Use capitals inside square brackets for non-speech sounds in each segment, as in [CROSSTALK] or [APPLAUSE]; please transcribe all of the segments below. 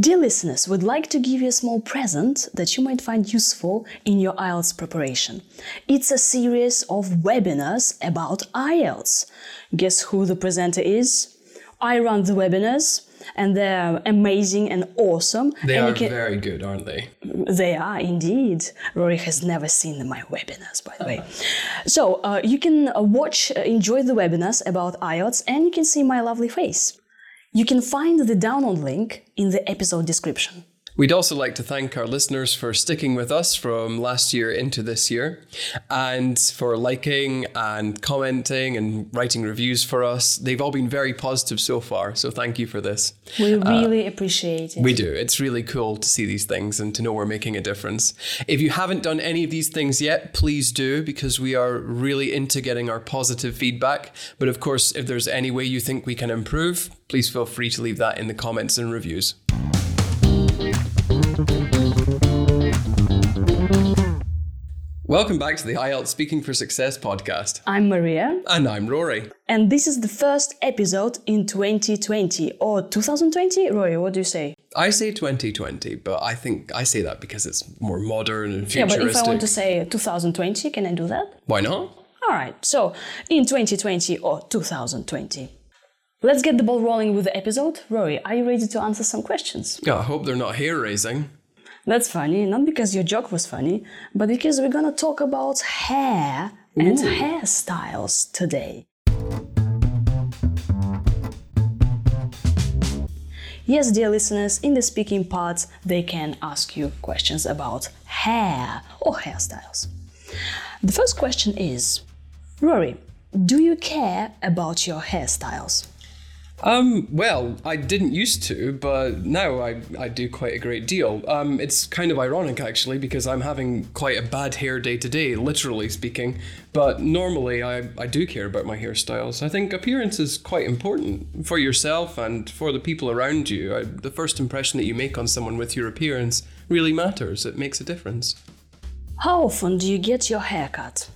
Dear listeners, we'd like to give you a small present that you might find useful in your IELTS preparation. It's a series of webinars about IELTS. Guess who the presenter is? I run the webinars and they're amazing and awesome. They and are can- very good, aren't they? They are indeed. Rory has never seen my webinars, by the way. So uh, you can uh, watch, uh, enjoy the webinars about IELTS, and you can see my lovely face. You can find the download link in the episode description. We'd also like to thank our listeners for sticking with us from last year into this year and for liking and commenting and writing reviews for us. They've all been very positive so far, so thank you for this. We uh, really appreciate it. We do. It's really cool to see these things and to know we're making a difference. If you haven't done any of these things yet, please do because we are really into getting our positive feedback. But of course, if there's any way you think we can improve, please feel free to leave that in the comments and reviews. Welcome back to the IELTS Speaking for Success podcast. I'm Maria, And I'm Rory. and this is the first episode in 2020 or 2020. Rory, what do you say? I say 2020, but I think I say that because it's more modern and futuristic. Yeah, but if I want to say 2020, can I do that? Why not? All right, so in 2020 or 2020. Let's get the ball rolling with the episode. Rory, are you ready to answer some questions? Yeah, I hope they're not hair raising. That's funny, not because your joke was funny, but because we're gonna talk about hair and hairstyles today. Yes, dear listeners, in the speaking part, they can ask you questions about hair or hairstyles. The first question is Rory, do you care about your hairstyles? Um, well, I didn't used to, but now I, I do quite a great deal. Um, it's kind of ironic actually because I'm having quite a bad hair day to day, literally speaking. But normally I, I do care about my hairstyles. I think appearance is quite important for yourself and for the people around you. I, the first impression that you make on someone with your appearance really matters. It makes a difference. How often do you get your hair cut?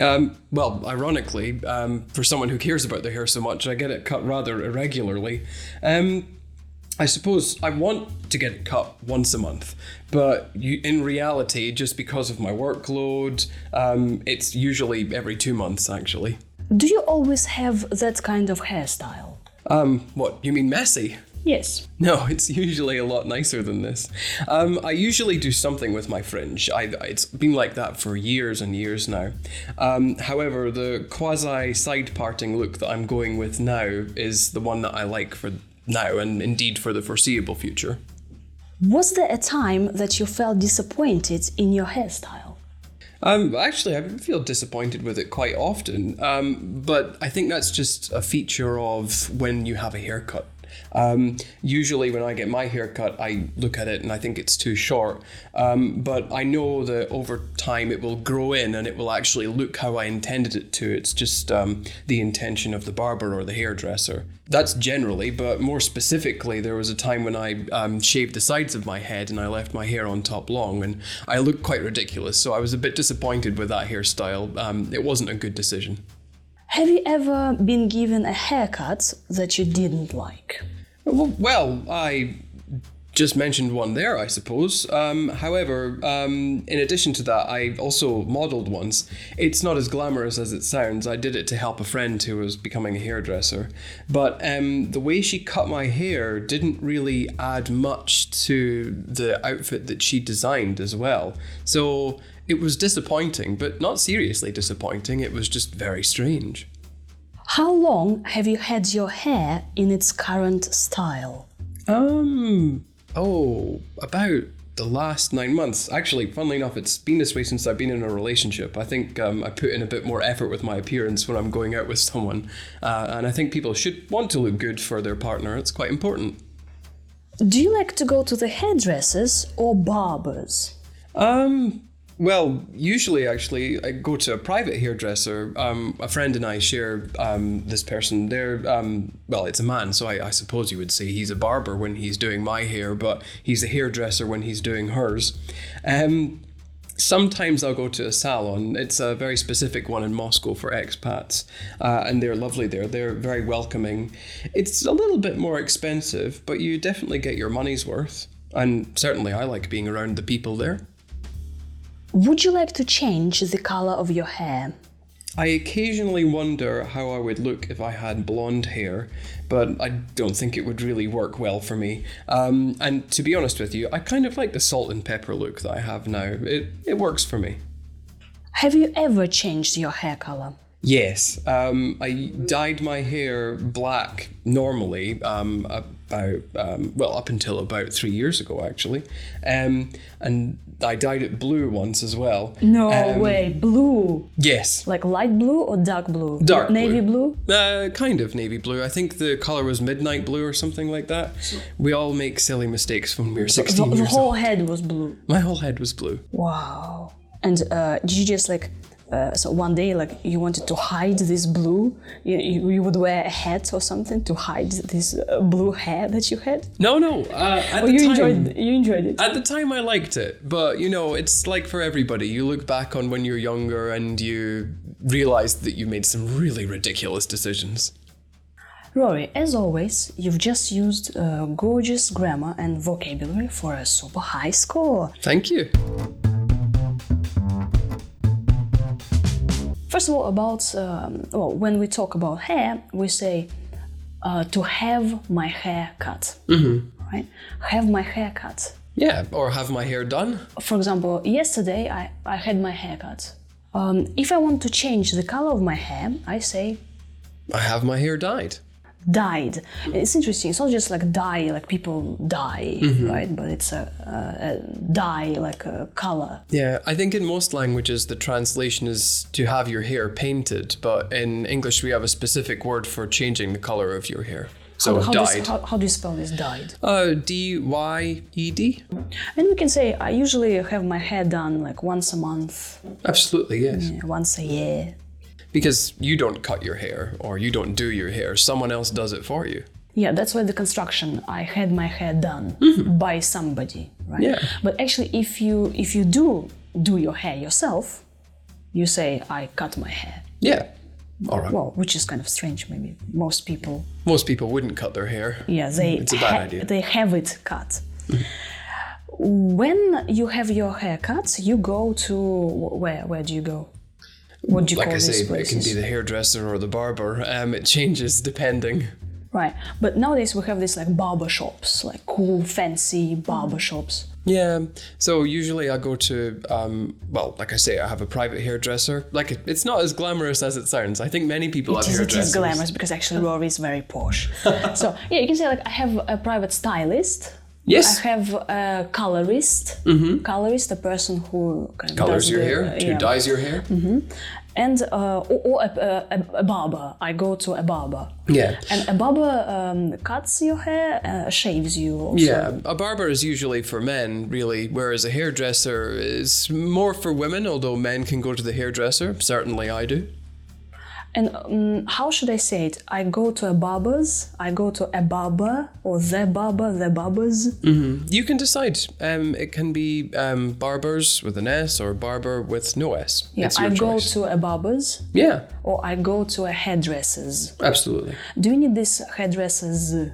Um, well, ironically, um, for someone who cares about their hair so much, I get it cut rather irregularly. Um, I suppose I want to get it cut once a month, but you, in reality, just because of my workload, um, it's usually every two months actually. Do you always have that kind of hairstyle? Um, what, you mean messy? Yes. No, [LAUGHS] it's usually a lot nicer than this. Um, I usually do something with my fringe. I, it's been like that for years and years now. Um, however, the quasi side parting look that I'm going with now is the one that I like for now and indeed for the foreseeable future. Was there a time that you felt disappointed in your hairstyle? Um, actually, I feel disappointed with it quite often, um, but I think that's just a feature of when you have a haircut. Um, usually, when I get my haircut, I look at it and I think it's too short. Um, but I know that over time it will grow in and it will actually look how I intended it to. It's just um, the intention of the barber or the hairdresser. That's generally, but more specifically, there was a time when I um, shaved the sides of my head and I left my hair on top long, and I looked quite ridiculous. So I was a bit disappointed with that hairstyle. Um, it wasn't a good decision. Have you ever been given a haircut that you didn't like? Well, I just mentioned one there, I suppose. Um, however, um, in addition to that, I also modeled once. It's not as glamorous as it sounds. I did it to help a friend who was becoming a hairdresser. But um, the way she cut my hair didn't really add much to the outfit that she designed as well. So it was disappointing, but not seriously disappointing. It was just very strange. How long have you had your hair in its current style? Um. Oh, about the last nine months. Actually, funnily enough, it's been this way since I've been in a relationship. I think um, I put in a bit more effort with my appearance when I'm going out with someone, uh, and I think people should want to look good for their partner. It's quite important. Do you like to go to the hairdressers or barbers? Um. Well, usually, actually, I go to a private hairdresser. Um, a friend and I share um, this person. They're um, well, it's a man, so I, I suppose you would say he's a barber when he's doing my hair, but he's a hairdresser when he's doing hers. Um, Sometimes I'll go to a salon. It's a very specific one in Moscow for expats, uh, and they're lovely there. They're very welcoming. It's a little bit more expensive, but you definitely get your money's worth. And certainly, I like being around the people there. Would you like to change the color of your hair? I occasionally wonder how I would look if I had blonde hair, but I don't think it would really work well for me. Um, and to be honest with you, I kind of like the salt and pepper look that I have now. It, it works for me. Have you ever changed your hair color? Yes, um, I dyed my hair black normally um, about um, well up until about three years ago actually, um, and I dyed it blue once as well. No Um, way, blue. Yes, Like light blue or dark blue? Dark Navy blue? Uh, kind of navy blue. I think the color was midnight blue or something like that. We all make silly mistakes when we're The, 16 the years whole old. head was blue. My whole head was blue. Wow. And uh, did you just like, uh, so one day, like, you wanted to hide this blue? You, you, would wear a hat or something to hide this uh, blue hair that you had? No, no. Uh, at the you time, enjoyed, you enjoyed it? At the time, I liked it, but you know, it's like for everybody. You look back on when you're younger and you realize that you made some really ridiculous decisions. Rory, as always, you've just used uh, gorgeous grammar and vocabulary for a super high score. Thank you. First of all, about um, well, when we talk about hair, we say uh, to have my hair cut. Mm-hmm. Right? Have my hair cut. Yeah, or have my hair done. For example, yesterday I, I had my hair cut. Um, if I want to change the color of my hair, I say I have my hair dyed. Dyed. It's interesting. It's not just like dye, like people die, right? But it's a, a, a dye, like a color. Yeah, I think in most languages the translation is to have your hair painted, but in English we have a specific word for changing the color of your hair. So how, does- dyed. how, how do you spell this dyed? Uh, D Y E D. And we can say I usually have my hair done like once a month, Absolutely, yes. once a year. Because you don't cut your hair or you don't do your hair, someone else does it for you. Yeah, that's why the construction. I had my hair done mm-hmm. by somebody, right? Yeah. But actually, if you if you do do your hair yourself, you say I cut my hair. Yeah. All right. Well, which is kind of strange. Maybe most people, Most people wouldn't cut their hair. yeah, they It's a bad idea. they have it cut. Mm-hmm. When you have your hair cut, you go to where? Where do you go? What do you Like call I say, it can be the hairdresser or the barber. Um, it changes depending. Right, but nowadays we have these like barber shops, like cool, fancy barber shops. Yeah. So usually I go to, um, well, like I say, I have a private hairdresser. Like it, it's not as glamorous as it sounds. I think many people It have is, hairdressers. is glamorous because actually Rory is very posh. [LAUGHS] so yeah, you can say like I have a private stylist. Yes. I have a colorist. Colorist, a person who kind of Colors your the- hair, who yeah. dyes your hair. and uh, or, or a, a, a barber. I go to a barber. Yeah. And a barber um, cuts your hair, uh, shaves you. Also. Yeah, a barber is usually for men, really, whereas a hairdresser is more for women, although men can go to the hairdresser. Certainly I do. And um, how should I say it? I go to a barber's. I go to a barber or the barber, the barbers. You can decide. Um, it can be um, barbers with an S or barber with no S. Yeah, I go choice. to a barber's Yeah, or I go to a hairdresser's. absolutely. Do you need this hairdresser's?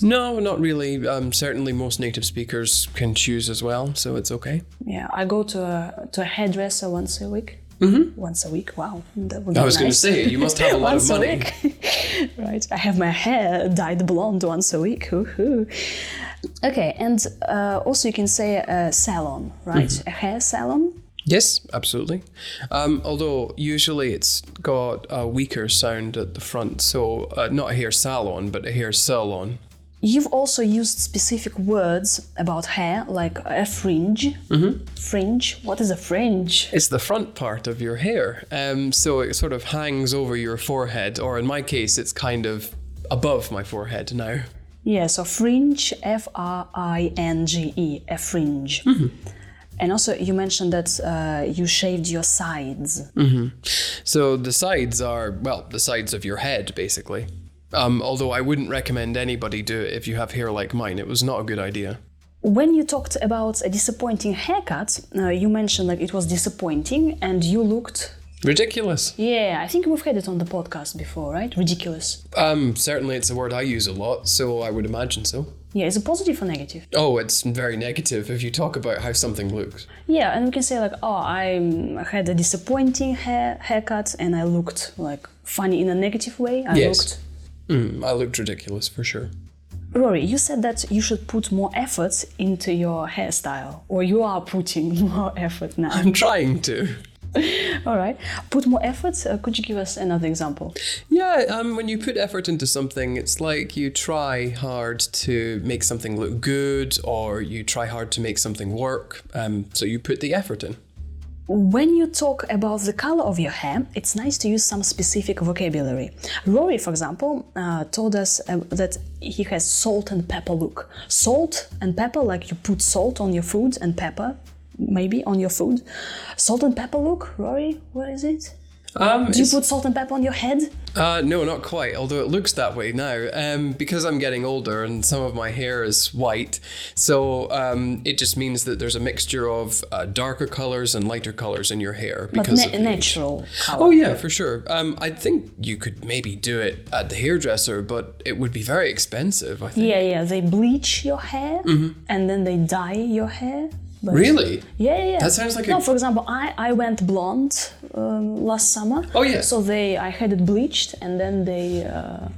No, not really. Um, certainly, most native speakers can choose as well, so it's okay. Yeah, I go to a to a hairdresser once a week. Mm-hmm. Once a week. Wow, that would I was going to say, you must have a lot of money. [LAUGHS] right. I have my hair dyed blonde once a week. Hoo-hoo. Okay, and uh, also you can say a salon, right? Mm-hmm. A hair salon. Yes, absolutely. Um, although usually it's got a weaker sound at the front, so uh, not a hair salon, but a hair salon. You've also used specific words about hair, like a fringe. Mm-hmm. Fringe. What is a fringe? It's the front part of your hair, um, so it sort of hangs over your forehead, or in my case, it's kind of above my forehead now. Yeah, so fringe, F R I N G E, a fringe. And also, you mentioned that uh, you shaved your sides. So the sides are, well, the sides of your head, basically. Um, although I wouldn't recommend anybody do it if you have hair like mine. It was not a good idea. When you talked about a disappointing haircut, uh, you mentioned like it was disappointing and you looked. Ridiculous. Yeah, I think we've had it on the podcast before, right? Ridiculous. Um, certainly it's a word I use a lot, so I would imagine so. Yeah, is it positive or negative? Oh, it's very negative if you talk about how something looks. Yeah, and we can say like, oh, I had a disappointing hair haircut and I looked like funny in a negative way. I Yes. looked. Mm, I looked ridiculous for sure. Rory, you said that you should put more effort into your hairstyle, or you are putting [LAUGHS] more effort now. I'm trying to. [LAUGHS] All right, put more effort. Uh, could you give us another example? Yeah, um, when you put effort into something, it's like you try hard to make something look good, or you try hard to make something work. Um, so you put the effort in. When you talk about the color of your hair, it's nice to use some specific vocabulary. Rory, for example, uh, told us uh, that he has salt and pepper look. Salt and pepper, like you put salt on your food and pepper, maybe on your food. Salt and pepper look, Rory, what is it? Um, Do you put salt and pepper on your head? Uh, no, not quite, although it looks that way now. Um, because I'm getting older and some of my hair is white, so um, it just means that there's a mixture of uh, darker colors and lighter colors in your hair. But Because na- of natural color. Oh, yeah, for sure. Um, I think you could maybe do it at the hairdresser, but it would be very expensive, I think. Yeah, yeah. They bleach your hair and then they dye your hair. But. Really? Yeah, yeah, yeah. That sounds like a- no. For example, I I went blonde um, last summer. Oh, yeah. So they I had it bleached and then they uh,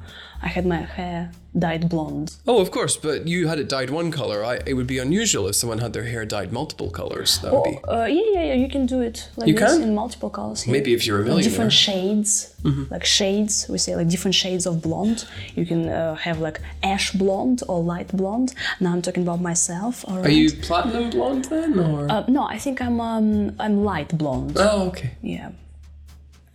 I had my hair dyed blonde. Oh, of course, but you had it dyed one color. I, it would be unusual if someone had their hair dyed multiple colors. That would be. Uh, yeah, yeah, yeah. You can do it like You this can? in multiple colors. yeah. Maybe if you're a millionaire. Mm-hmm. Different shades, like shades. We say like different shades of blonde. You can uh, have like ash blonde or light blonde. Now I'm talking about myself. Right. Are you platinum blonde then, or? Uh, no, I think I'm um, I'm light blonde. oh, okay. Yeah.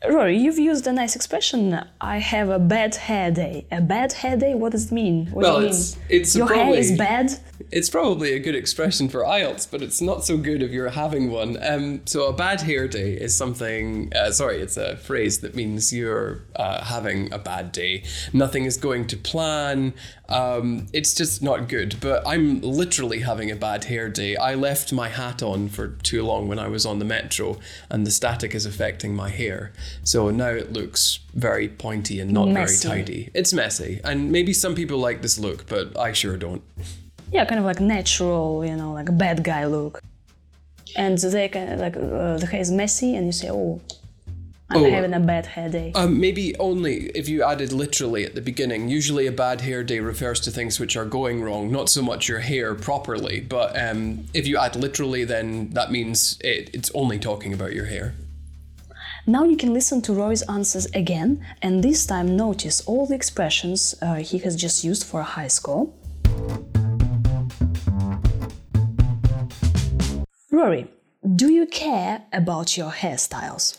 Rory, you've used a nice expression. I have a bad hair day. A bad hair day? What does it mean? What Well, do you it's- mean? it's Your hair is bad? It's probably a good expression for IELTS, but it's not so good if you're having one. Um, so a bad hair day is something. Uh, sorry, it's a phrase that means you're uh, having a bad day. Nothing is going to plan. Um, it's just not good. But I'm literally having a bad hair day. I left my hat on for too long when I was on the metro, and the static is affecting my hair. So now it looks very pointy and not Messy. very tidy. It's messy, and maybe some people like this look, but I sure don't. Yeah, kind of like natural, you know, like bad guy look. And they kind of like uh, the hair is messy, and you say, "Oh, I'm Oh. having a bad hair day." Um, maybe only if you added literally at the beginning. Usually, a bad hair day refers to things which are going wrong, not so much your hair properly. But um, if you add literally, then that means it, it's only talking about your hair. Now you can listen to Rory's answers again, and this time notice all the expressions uh, he has just used for a high score. Rory, do you care about your hairstyles?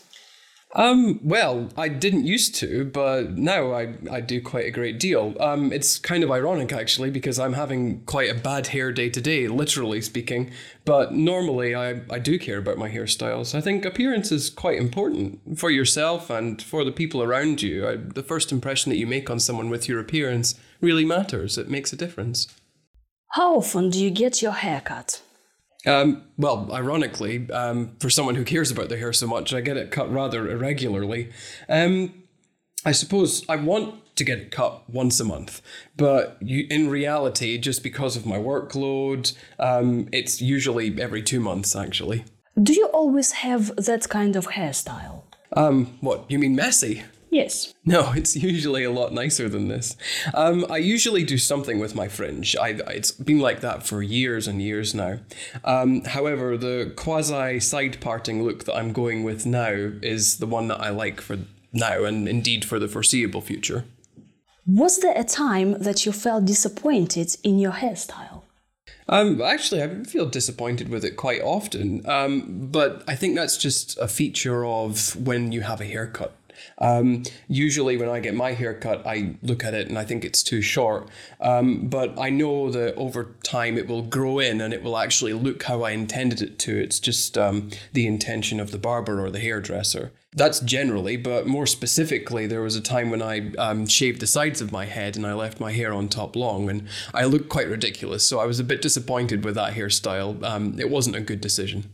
Um, well, I didn't used to, but now I, I do quite a great deal. Um, it's kind of ironic actually because I'm having quite a bad hair day today, literally speaking. But normally I, I do care about my hairstyles. I think appearance is quite important for yourself and for the people around you. I, the first impression that you make on someone with your appearance really matters. It makes a difference. How often do you get your hair cut? Um, well, ironically, um, for someone who cares about their hair so much, I get it cut rather irregularly. Um, I suppose I want to get it cut once a month, but you, in reality, just because of my workload, um, it's usually every two months actually. Do you always have that kind of hairstyle? Um, what you mean messy? Yes. No, [LAUGHS] it's usually a lot nicer than this. Um, I usually do something with my fringe. I, it's been like that for years and years now. Um, however, the quasi side parting look that I'm going with now is the one that I like for now and indeed for the foreseeable future. Was there a time that you felt disappointed in your hairstyle? Um, actually, I feel disappointed with it quite often, um, but I think that's just a feature of when you have a haircut. Um, usually, when I get my hair cut, I look at it and I think it's too short. Um, but I know that over time it will grow in and it will actually look how I intended it to. It's just um, the intention of the barber or the hairdresser. That's generally, but more specifically, there was a time when I um, shaved the sides of my head and I left my hair on top long, and I looked quite ridiculous. So I was a bit disappointed with that hairstyle. Um, it wasn't a good decision.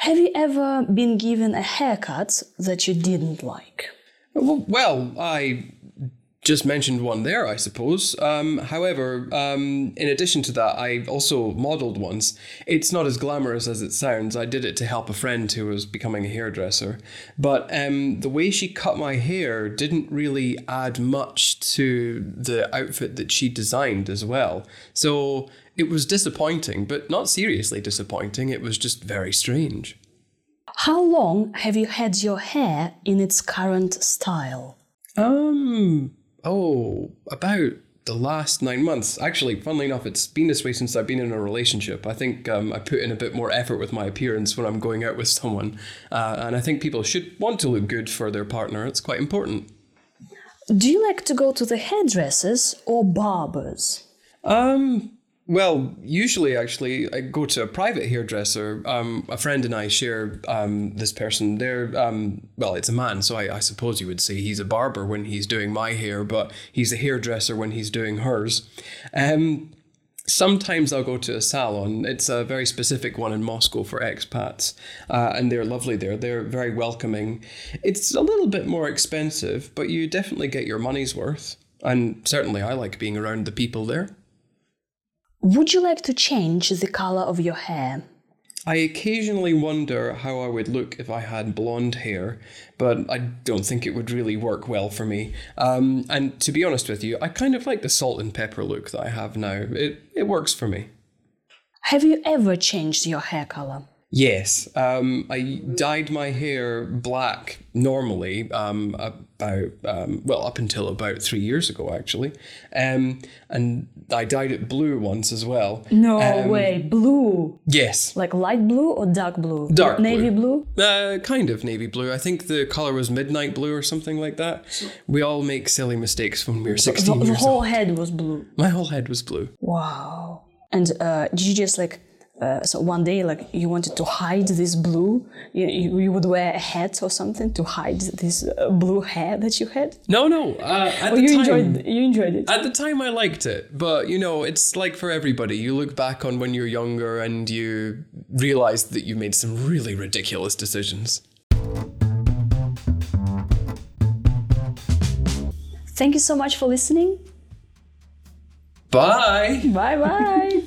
Have you ever been given a haircut that you didn't like? Well, I just mentioned one there, I suppose. Um, however, um, in addition to that, I also modelled once. It's not as glamorous as it sounds. I did it to help a friend who was becoming a hairdresser. But um, the way she cut my hair didn't really add much to the outfit that she designed as well. So it was disappointing, but not seriously disappointing. It was just very strange. How long have you had your hair in its current style? Um, oh, about the last nine months. Actually, funnily enough, it's been this way since I've been in a relationship. I think um, I put in a bit more effort with my appearance when I'm going out with [LAUGHS] someone. Uh, and I think people should want to look good for their partner. It's quite important. Do you like to go to the hairdressers or barbers? Um, well, usually, actually, I go to a private hairdresser. Um, a friend and I share um, this person. They're um, well, it's a man, so I, I, suppose you would say he's a barber when he's doing my hair, but he's a hairdresser when he's doing hers. Um, sometimes I'll go to a salon. It's a very specific one in Moscow for expats, uh, and they're lovely there. They're very welcoming. It's a little bit more expensive, but you definitely get your money's worth. And certainly, I like being around the people there. Would you like to change the color of your hair? I occasionally wonder how I would look if I had blonde hair, but I don't think it would really work well for me. Um, and to be honest with you, I kind of like the salt and pepper look that I have now. It, it works for me. Have you ever changed your hair color? Yes, um, I dyed my hair black normally um, about um, well up until about three years ago actually, um, and I dyed it blue once as well. No Um, way, blue. Yes, Like light blue or dark blue? Dark navy blue. uh, kind of navy blue. I think the color was midnight blue or something like that. We all make silly mistakes when we're The, sixteen the years whole old. head was blue. My whole head was blue. Wow. And uh, did you just like uh, so one day like you wanted to hide this blue? You, you, would wear a hat or something to hide this uh, blue hair that you had? No, no. Uh, at the you time, enjoyed you enjoyed it? At the time, I liked it, but you know, it's like for everybody. You look back on when you're younger and you realize that you made some really ridiculous decisions. Thank you so much for listening. Bye! Bye bye.